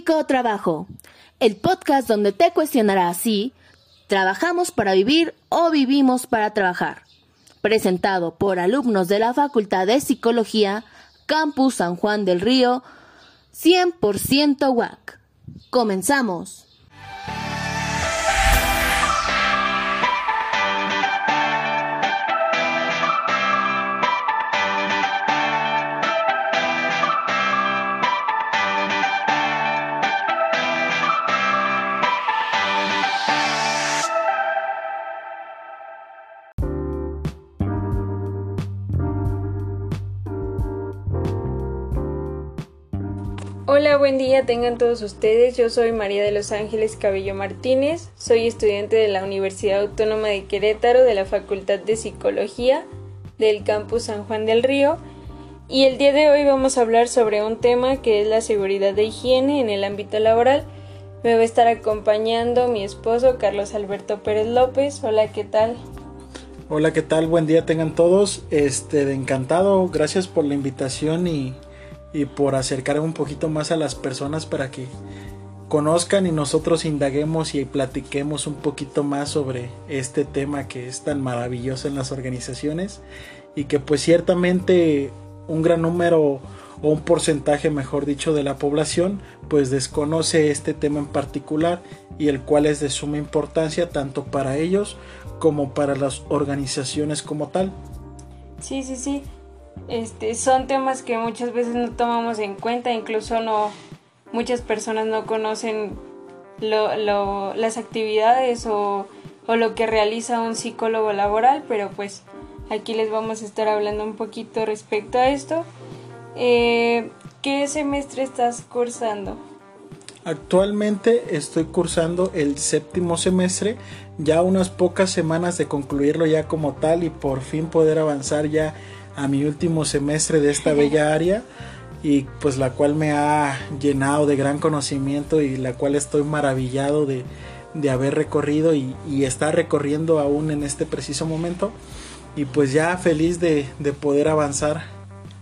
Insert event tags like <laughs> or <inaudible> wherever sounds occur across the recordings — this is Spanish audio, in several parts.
Psicotrabajo, el podcast donde te cuestionará si trabajamos para vivir o vivimos para trabajar. Presentado por alumnos de la Facultad de Psicología, Campus San Juan del Río, 100% WAC. Comenzamos. Hola, buen día tengan todos ustedes. Yo soy María de los Ángeles Cabello Martínez. Soy estudiante de la Universidad Autónoma de Querétaro de la Facultad de Psicología del Campus San Juan del Río. Y el día de hoy vamos a hablar sobre un tema que es la seguridad de higiene en el ámbito laboral. Me va a estar acompañando mi esposo Carlos Alberto Pérez López. Hola, ¿qué tal? Hola, ¿qué tal? Buen día tengan todos. Este, encantado. Gracias por la invitación y y por acercar un poquito más a las personas para que conozcan y nosotros indaguemos y platiquemos un poquito más sobre este tema que es tan maravilloso en las organizaciones y que pues ciertamente un gran número o un porcentaje mejor dicho de la población pues desconoce este tema en particular y el cual es de suma importancia tanto para ellos como para las organizaciones como tal. Sí, sí, sí. Este, son temas que muchas veces no tomamos en cuenta, incluso no muchas personas no conocen las actividades o, lo que realiza un psicólogo laboral, pero pues aquí les vamos a estar hablando un poquito respecto a esto. Eh, ¿Qué semestre estás cursando? Actualmente estoy cursando el séptimo semestre, ya unas pocas semanas de concluirlo ya como tal y por fin poder avanzar ya a mi último semestre de esta bella área y pues la cual me ha llenado de gran conocimiento y la cual estoy maravillado de, haber recorrido y, y, estar recorriendo aún en este preciso momento. Y pues ya feliz de, de poder avanzar.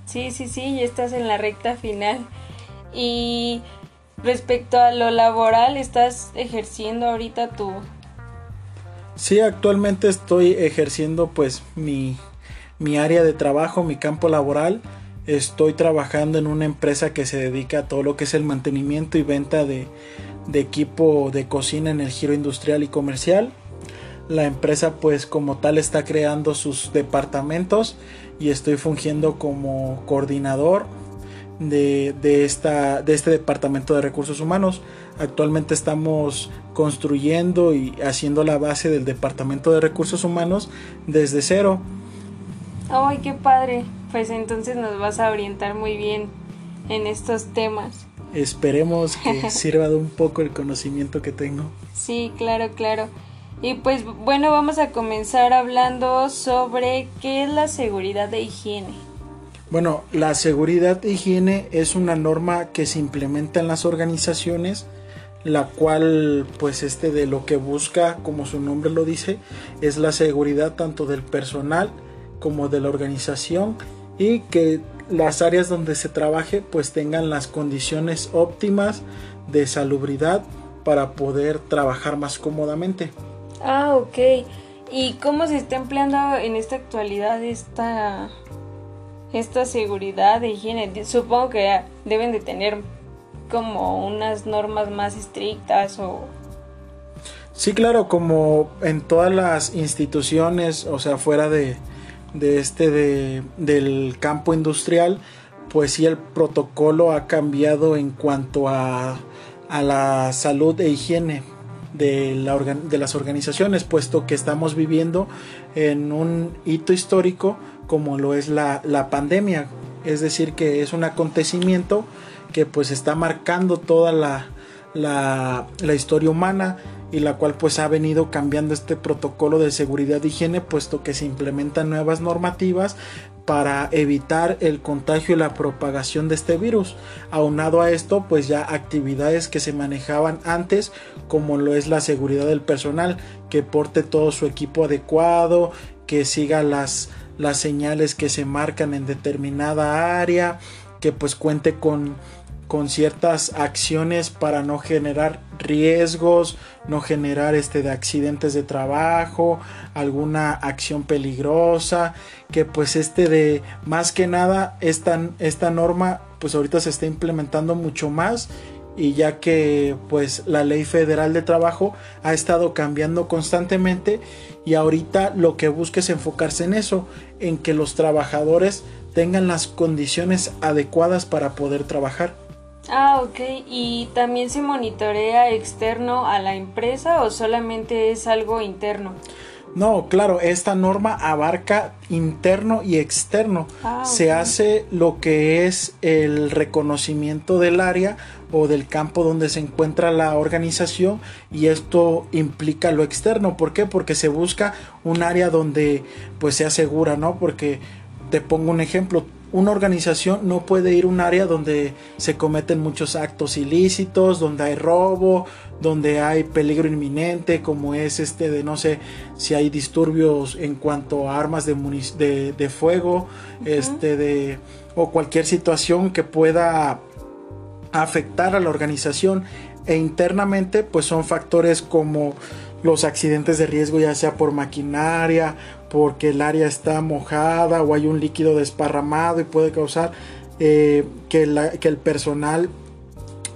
Sí, sí, sí, ya estás en la recta final. Y respecto a lo laboral, ¿estás ejerciendo ahorita tu... Sí, actualmente estoy ejerciendo pues mi, mi área de trabajo, mi campo laboral. Estoy trabajando en una empresa que se dedica a todo lo que es el mantenimiento y venta de, equipo de cocina en el giro industrial y comercial. La empresa pues como tal está creando sus departamentos y estoy fungiendo como coordinador de, esta, de este departamento de recursos humanos. Actualmente estamos construyendo y haciendo la base del departamento de recursos humanos desde cero ¡Ay, qué padre! Pues entonces nos vas a orientar muy bien en estos temas. Esperemos que <laughs> sirva de un poco el conocimiento que tengo. Sí, claro, claro. Y pues bueno, vamos a comenzar hablando sobre qué es la seguridad de higiene. Bueno, la seguridad de higiene es una norma que se implementa en las organizaciones, la cual pues este de lo que busca, como su nombre lo dice, es la seguridad tanto del personal como de la organización y que las áreas donde se trabaje pues tengan las condiciones óptimas de salubridad para poder trabajar más cómodamente. Ah, ok. ¿Y cómo se está empleando en esta actualidad esta, esta seguridad de higiene? Supongo que deben de tener como unas normas más estrictas o... Sí, claro, como en todas las instituciones, o sea, fuera de, de este de, del campo industrial, pues sí el protocolo ha cambiado en cuanto a, a la salud e higiene de, la de las organizaciones, puesto que estamos viviendo en un hito histórico como lo es la, la pandemia. Es decir, que es un acontecimiento que pues está marcando toda la, la, la historia humana y la cual pues ha venido cambiando este protocolo de seguridad y higiene puesto que se implementan nuevas normativas para evitar el contagio y la propagación de este virus. Aunado a esto, pues ya actividades que se manejaban antes, como lo es la seguridad del personal, que porte todo su equipo adecuado, que siga las, las señales que se marcan en determinada área, que pues cuente con con ciertas acciones para no generar riesgos, no generar este de accidentes de trabajo, alguna acción peligrosa, que pues este de más que nada esta, esta norma pues ahorita se está implementando mucho más y ya que pues la ley federal de trabajo ha estado cambiando constantemente y ahorita lo que busca es enfocarse en eso, en que los trabajadores tengan las condiciones adecuadas para poder trabajar. Ah, ok. ¿Y también se monitorea externo a la empresa o solamente es algo interno? No, claro, esta norma abarca interno y externo. Ah, se hace lo que es el reconocimiento del área o del campo donde se encuentra la organización y esto implica lo externo. ¿Por qué? Porque se busca un área donde pues sea segura, ¿no? Porque te pongo un ejemplo, una organización no puede ir a un área donde se cometen muchos actos ilícitos, donde hay robo, donde hay peligro inminente, como es este de no sé si hay disturbios en cuanto a armas de, de, fuego, este de o cualquier situación que pueda afectar a la organización. E internamente pues son factores como los accidentes de riesgo ya sea por maquinaria porque el área está mojada o hay un líquido desparramado y puede causar eh, que, el personal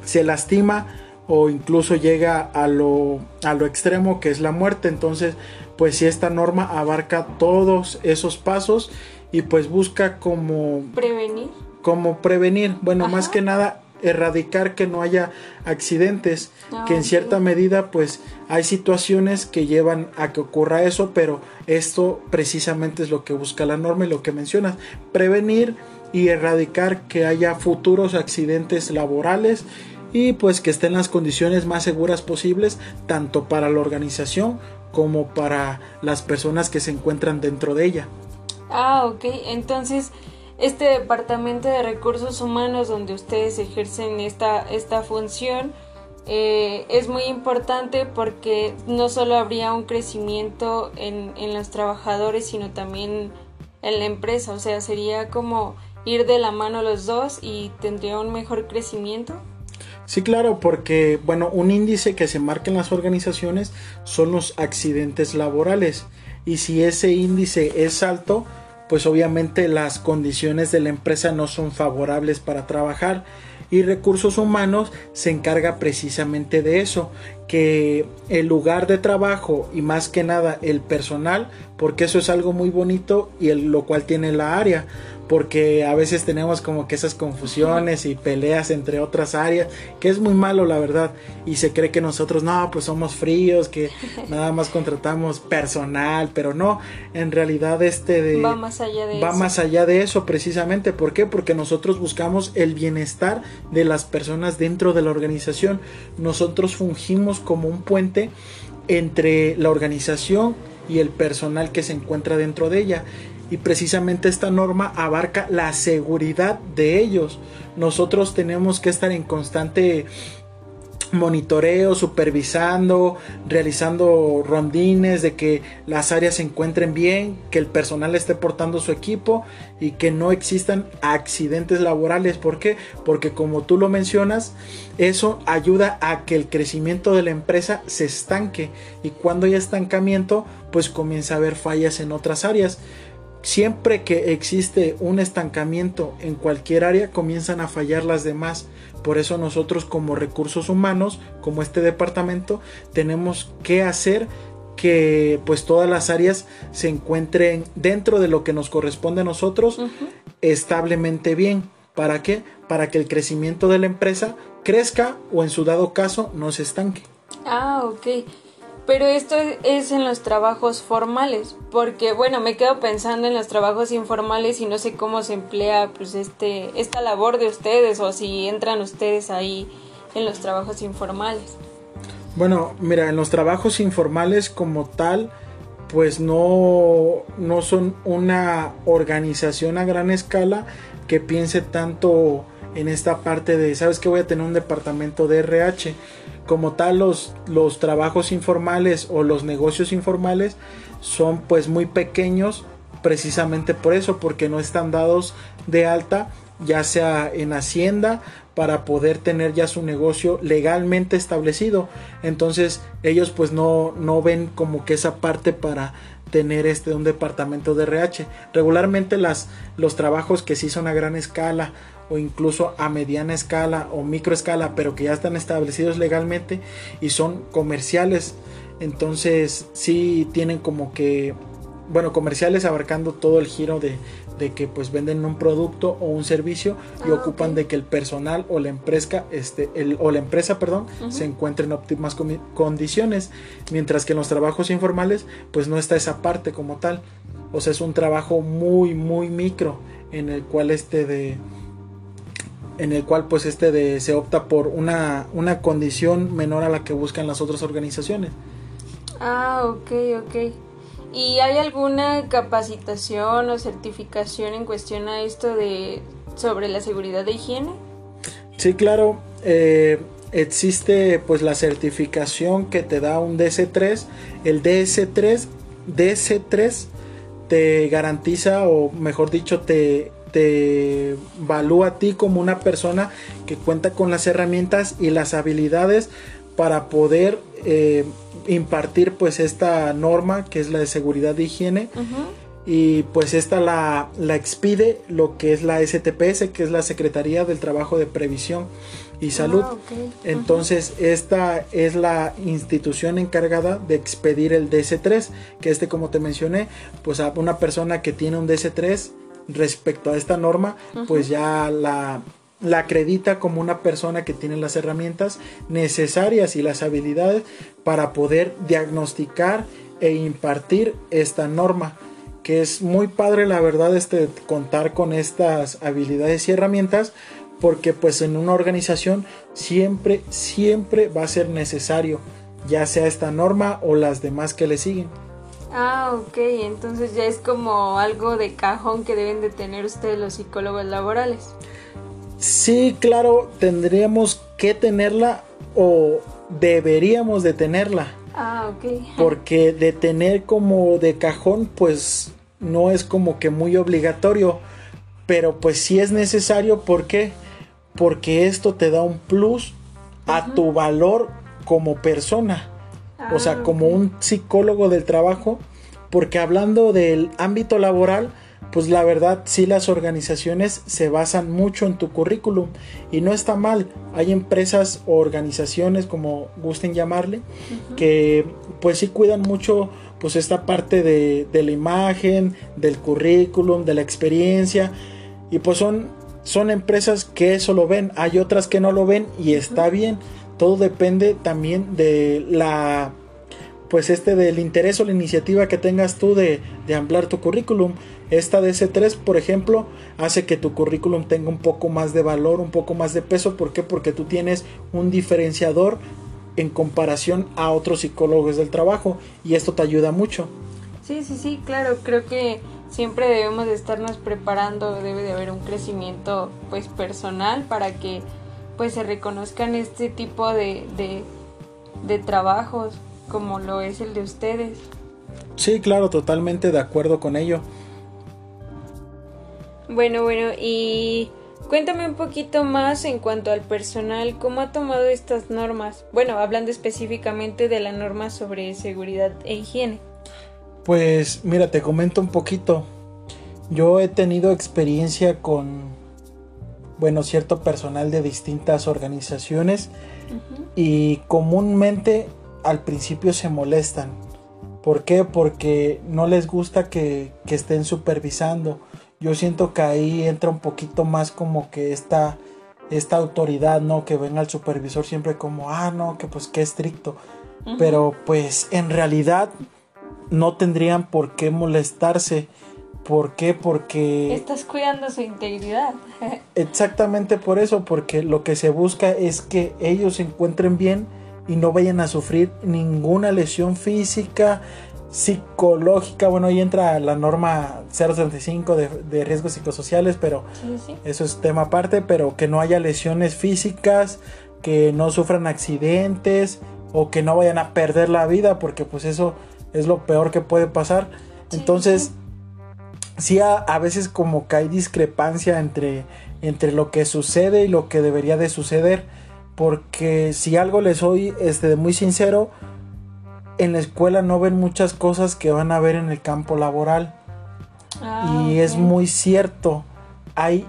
se lastima o incluso llega a lo, a lo extremo que es la muerte. Entonces, pues si esta norma abarca todos esos pasos y pues busca como... Prevenir. Como prevenir. Bueno, más que nada erradicar que no haya accidentes, ah, que en cierta medida pues hay situaciones que llevan a que ocurra eso, pero esto precisamente es lo que busca la norma y lo que mencionas, prevenir y erradicar que haya futuros accidentes laborales y pues que estén las condiciones más seguras posibles tanto para la organización como para las personas que se encuentran dentro de ella. Ah, ok, entonces este departamento de recursos humanos donde ustedes ejercen esta, esta función eh, es muy importante porque no solo habría un crecimiento en, en los trabajadores sino también en la empresa o sea sería como ir de la mano los dos y tendría un mejor crecimiento Sí, claro, porque, bueno, un índice que se marca en las organizaciones son los accidentes laborales. Y si ese índice es alto, pues obviamente las condiciones de la empresa no son favorables para trabajar y recursos humanos se encarga precisamente de eso, que el lugar de trabajo y más que nada el personal, porque eso es algo muy bonito y lo cual tiene la área, porque a veces tenemos como que esas confusiones y peleas entre otras áreas, que es muy malo la verdad, y se cree que nosotros no, pues somos fríos, que <laughs> nada más contratamos personal, pero no, en realidad este de, va más allá de va eso. más allá de eso precisamente, ¿por qué? Porque nosotros buscamos el bienestar de las personas dentro de la organización, nosotros fungimos como un puente entre la organización y el personal que se encuentra dentro de ella y precisamente esta norma abarca la seguridad de ellos. Nosotros tenemos que estar en constante monitoreo, supervisando, realizando rondines de que las áreas se encuentren bien, que el personal esté portando su equipo y que no existan accidentes laborales. ¿Por qué? Porque como tú lo mencionas, eso ayuda a que el crecimiento de la empresa se estanque y cuando hay estancamiento, pues comienza a haber fallas en otras áreas siempre que existe un estancamiento en cualquier área, comienzan a fallar las demás. Por eso nosotros como recursos humanos, como este departamento, tenemos que hacer que pues todas las áreas se encuentren dentro de lo que nos corresponde a nosotros establemente bien. ¿Para qué? Para que el crecimiento de la empresa crezca o en su dado caso no se estanque. Ah, ok. Pero esto es en los trabajos formales, porque bueno, me quedo pensando en los trabajos informales y no sé cómo se emplea pues este esta labor de ustedes o si entran ustedes ahí en los trabajos informales. Bueno, mira, en los trabajos informales como tal, pues no, no son una organización a gran escala que piense tanto en esta parte de, ¿sabes que voy a tener un departamento de RH? Como tal los, los trabajos informales o los negocios informales son pues muy pequeños precisamente por eso porque no están dados de alta ya sea en Hacienda, para poder tener ya su negocio legalmente establecido. Entonces ellos pues no, no ven como que esa parte para tener este un departamento de RH. Regularmente las, los trabajos que sí son a gran escala o incluso a mediana escala o micro escala, pero que ya están establecidos legalmente y son comerciales. Entonces sí tienen como que, bueno, comerciales abarcando todo el giro de, de que pues venden un producto o un servicio y Ah, ocupan de que el personal o la empresa este el, o la empresa perdón se encuentre en óptimas condiciones mientras que en los trabajos informales pues no está esa parte como tal. O sea es un trabajo muy muy micro en el cual este de en el cual pues este de se opta por una, una condición menor a la que buscan las otras organizaciones. Ah, ok, ok. ¿Y hay alguna capacitación o certificación en cuestión a esto de sobre la seguridad de higiene? Sí, claro. eh, existe pues la certificación que te da un DC3. El DS3, DC3 te garantiza o mejor dicho te, te evalúa a ti como una persona que cuenta con las herramientas y las habilidades para poder eh, impartir pues esta norma que es la de seguridad de higiene y pues esta la, la expide lo que es la STPS, que es la Secretaría del Trabajo de Previsión y Salud. Ah. Entonces, esta es la institución encargada de expedir el DC3, que este, como te mencioné, pues a una persona que tiene un DC3 respecto a esta norma, pues ya la, la acredita como una persona que tiene las herramientas necesarias y las habilidades para poder diagnosticar e impartir esta norma que es muy padre la verdad este contar con estas habilidades y herramientas porque pues en una organización siempre siempre va a ser necesario ya sea esta norma o las demás que le siguen Ah, ok, entonces ya es como algo de cajón que deben de tener ustedes los psicólogos laborales. Sí claro tendríamos que tenerla o deberíamos de tenerla. Ah, ok. porque de tener como de cajón pues no es como que muy obligatorio. Pero pues sí es necesario. ¿por qué? porque esto te da un plus a tu valor como persona. O sea Ah, como un psicólogo del trabajo. Porque hablando del ámbito laboral pues la verdad sí las organizaciones se basan mucho en tu currículum. Y no está mal hay empresas o organizaciones como gusten llamarle que pues sí cuidan mucho pues esta parte de, de la imagen del currículum de la experiencia. Y pues son son empresas que eso lo ven hay otras que no lo ven y está bien. Todo depende también de la pues este del interés o la iniciativa que tengas tú de, de ampliar tu currículum. Esta DC3, por ejemplo, hace que tu currículum tenga un poco más de valor, un poco más de peso. ¿Por qué? Porque tú tienes un diferenciador en comparación a otros psicólogos del trabajo y esto te ayuda mucho. Sí, sí, sí, claro, creo que siempre debemos de estarnos preparando, debe de haber un crecimiento pues personal para que pues se reconozcan este tipo de, de, de trabajos como lo es el de ustedes. Sí, claro, totalmente de acuerdo con ello. Bueno, bueno, y cuéntame un poquito más en cuanto al personal, ¿cómo ha tomado estas normas? Bueno, hablando específicamente de la norma sobre seguridad e higiene. Pues mira, te comento un poquito. Yo he tenido experiencia con, bueno, cierto personal de distintas organizaciones y comúnmente al principio se molestan. ¿Por qué? Porque no les gusta que, que estén supervisando. Yo siento que ahí entra un poquito más como que esta, esta autoridad, ¿no? Que ven al supervisor siempre como, ah, no, que pues qué estricto. Pero pues en realidad no tendrían por qué molestarse. ¿Por qué? Porque... Estás cuidando su integridad. <laughs> Exactamente por eso, porque lo que se busca es que ellos se encuentren bien y no vayan a sufrir ninguna lesión física, psicológica. Bueno, ahí entra la norma 035 de, de riesgos psicosociales, pero Sí, sí. eso es tema aparte, pero que no haya lesiones físicas, que no sufran accidentes o que no vayan a perder la vida, porque pues eso es lo peor que puede pasar. Sí, Entonces, sí. sí a, a veces como que hay discrepancia entre, entre lo que sucede y lo que debería de suceder. Porque si algo les soy este, muy sincero, en la escuela no ven muchas cosas que van a ver en el campo laboral. Ah, y es muy cierto. Hay,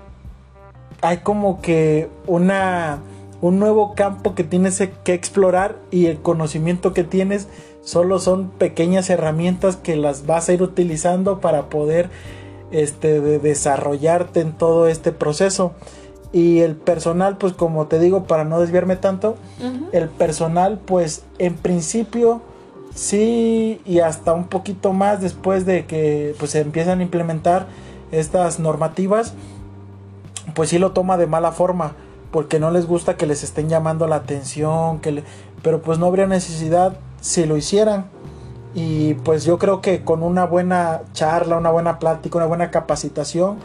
hay como que una, un nuevo campo que tienes que explorar y el conocimiento que tienes solo son pequeñas herramientas que las vas a ir utilizando para poder este, de desarrollarte en todo este proceso. Y el personal, pues como te digo, para no desviarme tanto, el personal, pues en principio sí y hasta un poquito más después de que pues se empiezan a implementar estas normativas, pues sí lo toma de mala forma, porque no les gusta que les estén llamando la atención, que pero pues no habría necesidad si lo hicieran. Y pues yo creo que con una buena charla, una buena plática, una buena capacitación,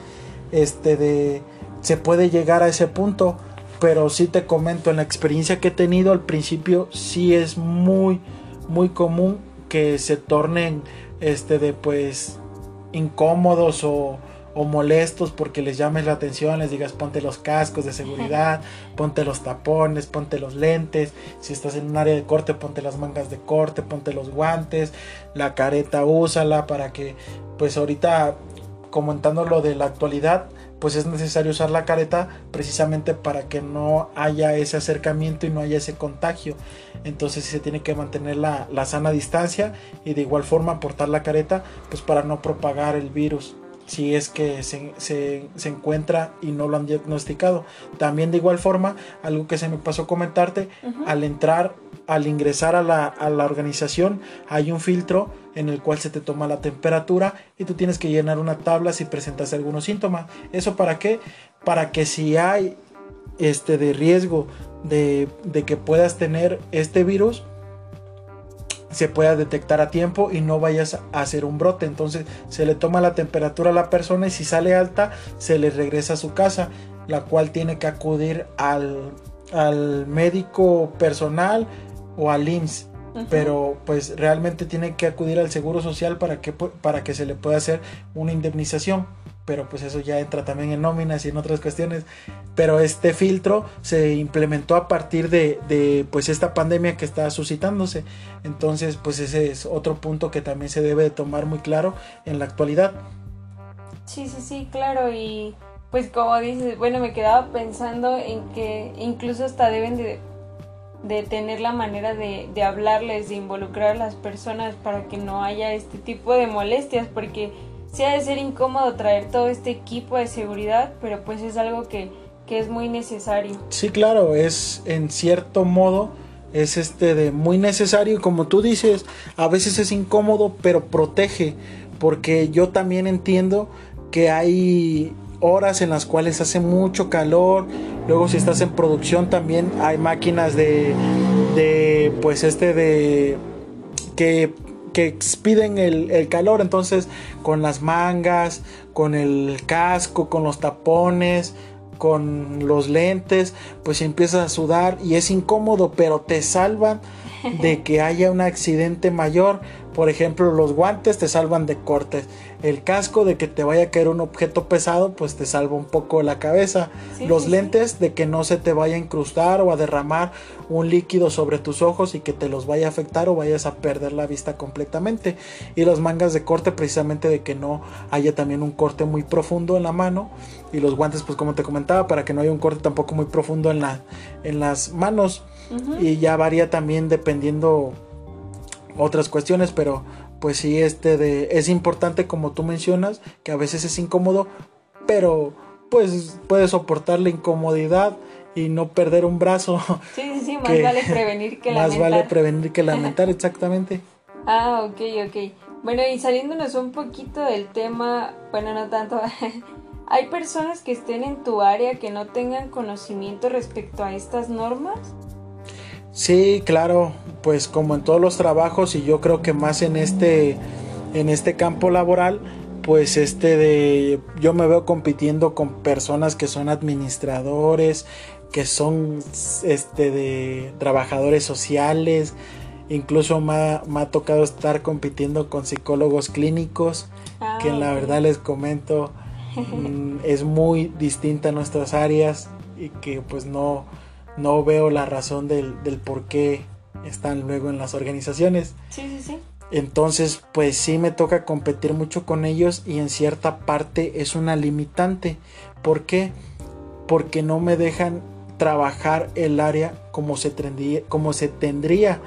este de se puede llegar a ese punto. Pero sí te comento, en la experiencia que he tenido al principio, sí es muy, muy común que se tornen este de pues incómodos o, o molestos porque les llames la atención, les digas ponte los cascos de seguridad, ponte los tapones, ponte los lentes, si estás en un área de corte, ponte las mangas de corte, ponte los guantes, la careta úsala para que pues ahorita comentando lo de la actualidad, pues es necesario usar la careta precisamente para que no haya ese acercamiento y no haya ese contagio. Entonces se tiene que mantener la, la sana distancia y de igual forma portar la careta pues para no propagar el virus si es que se, se, encuentra y no lo han diagnosticado. También de igual forma, algo que se me pasó comentarte, al entrar, al ingresar a la, a la, organización, hay un filtro en el cual se te toma la temperatura y tú tienes que llenar una tabla si presentas algunos síntomas. ¿Eso para qué? Para que si hay este de riesgo de, de que puedas tener este virus, se pueda detectar a tiempo y no vayas a hacer un brote. Entonces se le toma la temperatura a la persona y si sale alta se le regresa a su casa, la cual tiene que acudir al, al médico personal o al IMSS. Pero pues realmente tiene que acudir al Seguro Social para que, para que se le pueda hacer una indemnización pero pues eso ya entra también en nóminas y en otras cuestiones. Pero este filtro se implementó a partir de, pues esta pandemia que está suscitándose. Entonces pues ese es otro punto que también se debe de tomar muy claro en la actualidad. Sí, sí, sí, claro. Y pues como dices, bueno, me quedaba pensando en que incluso hasta deben de, de tener la manera de, de hablarles, de involucrar a las personas para que no haya este tipo de molestias, porque sí ha de ser incómodo traer todo este equipo de seguridad, pero pues es algo que, que es muy necesario. Sí, claro, es en cierto modo es este de muy necesario como tú dices, a veces es incómodo, pero protege, porque yo también entiendo que hay horas en las cuales hace mucho calor, luego si estás en producción también hay máquinas de de pues este de que que expiden el, calor. Entonces, con las mangas, con el casco, con los tapones, con los lentes, pues empiezas a sudar y es incómodo, pero te salvan de que haya un accidente mayor. Por ejemplo, los guantes te salvan de cortes. El casco de que te vaya a caer un objeto pesado, pues te salva un poco la cabeza. los lentes de que no se te vaya a incrustar o a derramar un líquido sobre tus ojos y que te los vaya a afectar o vayas a perder la vista completamente. Y los mangas de corte precisamente de que no haya también un corte muy profundo en la mano. Y los guantes, pues como te comentaba, para que no haya un corte tampoco muy profundo en, la, en las manos. Y ya varía también dependiendo otras cuestiones, pero pues sí, este de, es importante como tú mencionas, que a veces es incómodo, pero pues puedes soportar la incomodidad y no perder un brazo. <laughs> Sí, sí, sí, más vale prevenir que lamentar. <laughs> Más vale prevenir que lamentar, <laughs> exactamente. ah, ok, ok. Bueno, y saliéndonos un poquito del tema, bueno, no tanto, ¿hay personas que estén en tu área que no tengan conocimiento respecto a estas normas? Sí, claro, pues como en todos los trabajos y yo creo que más en este en este campo laboral, pues este de yo me veo compitiendo con personas que son administradores, que son este de trabajadores sociales, incluso me ha, tocado estar compitiendo con psicólogos clínicos, que en la verdad les comento <laughs> mm, es muy distinta a nuestras áreas y que pues no, no veo la razón del, del por qué están luego en las organizaciones. Sí, sí, sí. Entonces, pues sí me toca competir mucho con ellos y en cierta parte es una limitante. ¿Por qué? Porque no me dejan trabajar el área como se tendría, como se tendría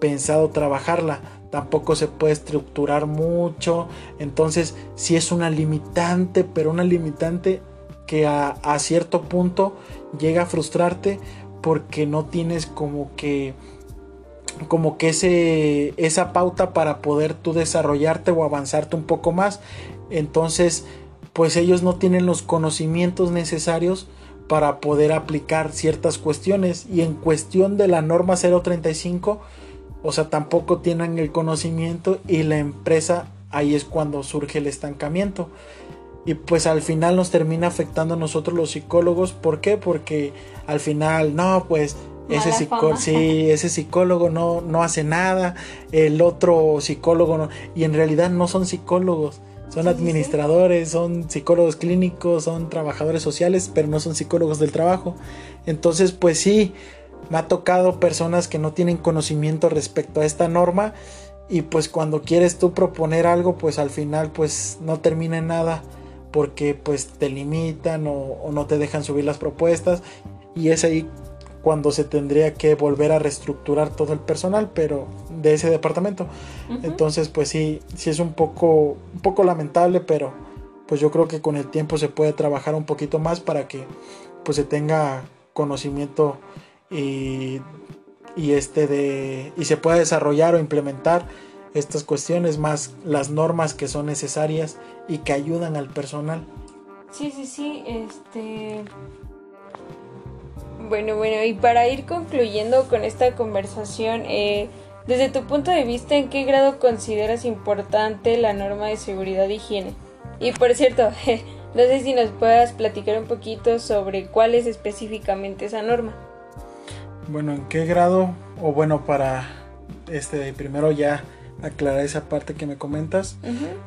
pensado trabajarla. Tampoco se puede estructurar mucho. Entonces, sí es una limitante, pero una limitante que a, a cierto punto llega a frustrarte porque no tienes como que como que ese, esa pauta para poder tú desarrollarte o avanzarte un poco más. Entonces, pues ellos no tienen los conocimientos necesarios para poder aplicar ciertas cuestiones. Y en cuestión de la norma 035, o sea, tampoco tienen el conocimiento y la empresa ahí es cuando surge el estancamiento. Y pues al final nos termina afectando a nosotros los psicólogos. ¿Por qué? Porque al final, no, pues ese, psicólogo, sí, ese psicólogo no, no hace nada, el otro psicólogo no, y en realidad no son psicólogos, son administradores, son psicólogos clínicos, son trabajadores sociales, pero no son psicólogos del trabajo. Entonces, pues sí, me ha tocado personas que no tienen conocimiento respecto a esta norma y pues cuando quieres tú proponer algo, pues al final pues no termina en nada porque pues te limitan o, o no te dejan subir las propuestas y es ahí cuando se tendría que volver a reestructurar todo el personal, pero de ese departamento. Entonces, pues sí, sí es un poco, un poco lamentable, pero pues yo creo que con el tiempo se puede trabajar un poquito más para que pues se tenga conocimiento y, y este de y se pueda desarrollar o implementar estas cuestiones más las normas que son necesarias y que ayudan al personal. Sí, sí, sí, este bueno, bueno, y para ir concluyendo con esta conversación, eh, desde tu punto de vista, ¿en qué grado consideras importante la norma de seguridad e higiene? Y por cierto, <laughs> no sé si nos puedas platicar un poquito sobre cuál es específicamente esa norma. Bueno, ¿en qué grado? O bueno, para este primero ya aclarar esa parte que me comentas.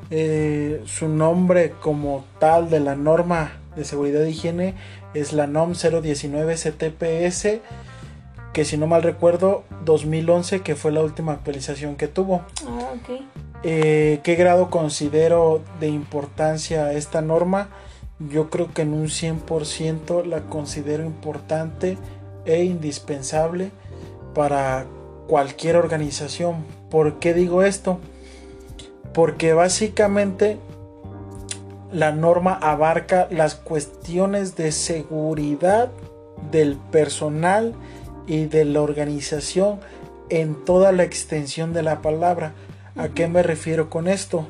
Eh, su nombre como tal de la norma de seguridad e higiene es la NOM 019 CTPS, que si no mal recuerdo, 2011, que fue la última actualización que tuvo. Ah, eh, ¿Qué grado considero de importancia esta norma? Yo creo que en un 100% la considero importante e indispensable para cualquier organización. ¿Por qué digo esto? Porque básicamente la norma abarca las cuestiones de seguridad del personal y de la organización en toda la extensión de la palabra. ¿A qué me refiero con esto?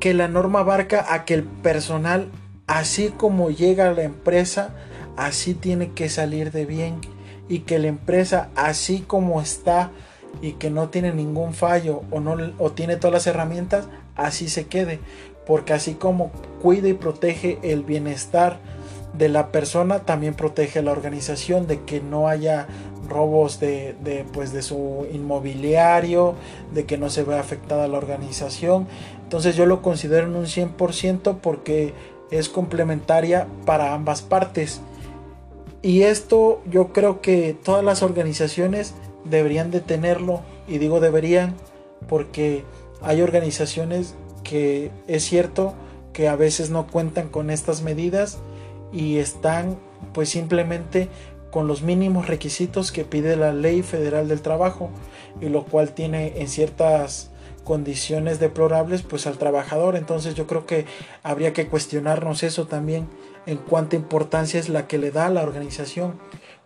Que la norma abarca a que el personal, así como llega a la empresa, así tiene que salir de bien. Y que la empresa, así como está y que no tiene ningún fallo o, no, o tiene todas las herramientas, así se quede porque así como cuida y protege el bienestar de la persona, también protege a la organización de que no haya robos de, pues de su inmobiliario, de que no se vea afectada la organización. Entonces yo lo considero en un 100% porque es complementaria para ambas partes. Y esto yo creo que todas las organizaciones deberían de tenerlo. Y digo deberían porque hay organizaciones que es cierto que a veces no cuentan con estas medidas y están pues simplemente con los mínimos requisitos que pide la ley federal del trabajo y lo cual tiene en ciertas condiciones deplorables pues al trabajador entonces yo creo que habría que cuestionarnos eso también en cuánta importancia es la que le da a la organización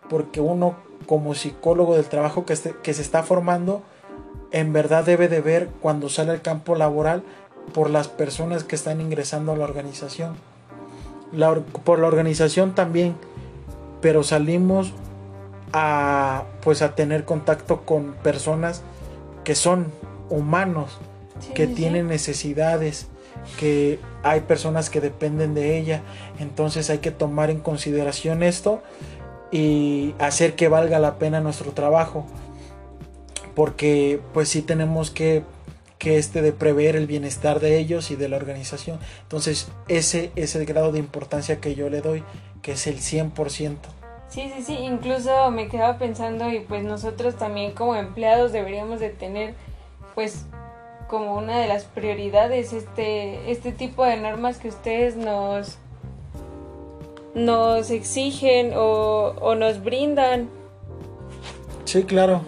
porque uno como psicólogo del trabajo que, que se está formando en verdad debe de ver cuando sale al campo laboral por las personas que están ingresando a la organización. por la organización también, pero salimos a pues a tener contacto con personas que son humanos, que tienen necesidades, que hay personas que dependen de ella, entonces hay que tomar en consideración esto y hacer que valga la pena nuestro trabajo, porque pues sí tenemos que que este de prever el bienestar de ellos y de la organización. Entonces, ese es el grado de importancia que yo le doy, que es el 100%. Sí, sí, sí, incluso me quedaba pensando y pues nosotros también como empleados deberíamos de tener pues como una de las prioridades este, este tipo de normas que ustedes nos, nos exigen o, o nos brindan. Sí, claro,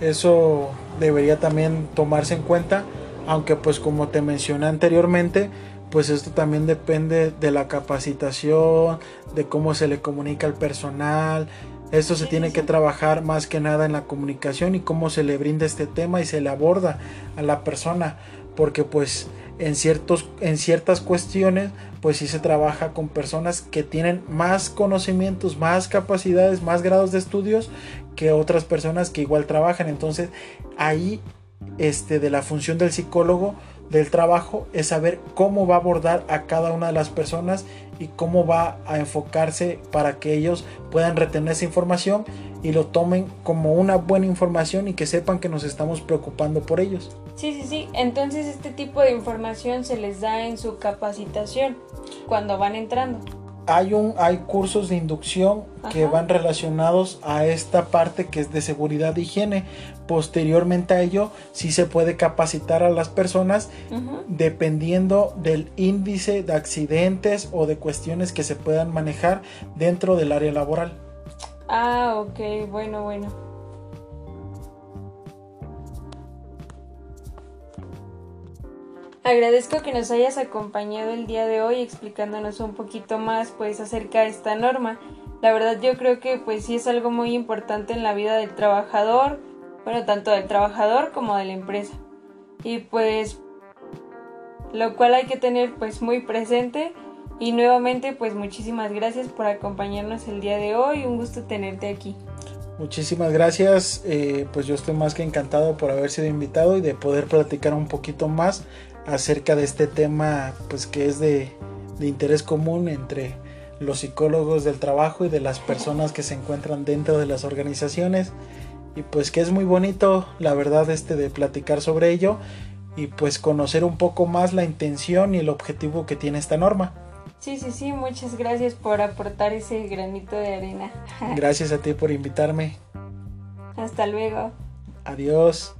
eso debería también tomarse en cuenta, aunque pues como te mencioné anteriormente, pues esto también depende de la capacitación, de cómo se le comunica al personal. Esto se tiene que trabajar más que nada en la comunicación y cómo se le brinda este tema y se le aborda a la persona, porque pues en ciertos en ciertas cuestiones pues sí se trabaja con personas que tienen más conocimientos, más capacidades, más grados de estudios que otras personas que igual trabajan. Entonces, ahí este de la función del psicólogo del trabajo es saber cómo va a abordar a cada una de las personas y cómo va a enfocarse para que ellos puedan retener esa información y lo tomen como una buena información y que sepan que nos estamos preocupando por ellos. Sí, sí, sí. Entonces este tipo de información se les da en su capacitación cuando van entrando hay, un, hay cursos de inducción que van relacionados a esta parte que es de seguridad e higiene. Posteriormente a ello, sí se puede capacitar a las personas dependiendo del índice de accidentes o de cuestiones que se puedan manejar dentro del área laboral. Ah, ok, bueno, bueno. Agradezco que nos hayas acompañado el día de hoy explicándonos un poquito más pues acerca de esta norma. La verdad yo creo que pues sí es algo muy importante en la vida del trabajador, bueno, tanto del trabajador como de la empresa. Y pues lo cual hay que tener pues muy presente y nuevamente pues muchísimas gracias por acompañarnos el día de hoy, un gusto tenerte aquí. Muchísimas gracias, eh, pues yo estoy más que encantado por haber sido invitado y de poder platicar un poquito más acerca de este tema pues que es de, interés común entre los psicólogos del trabajo y de las personas que se encuentran dentro de las organizaciones y pues que es muy bonito la verdad este de platicar sobre ello y pues conocer un poco más la intención y el objetivo que tiene esta norma. Sí, sí, sí, muchas gracias por aportar ese granito de arena. <laughs> Gracias a ti por invitarme. Hasta luego. Adiós.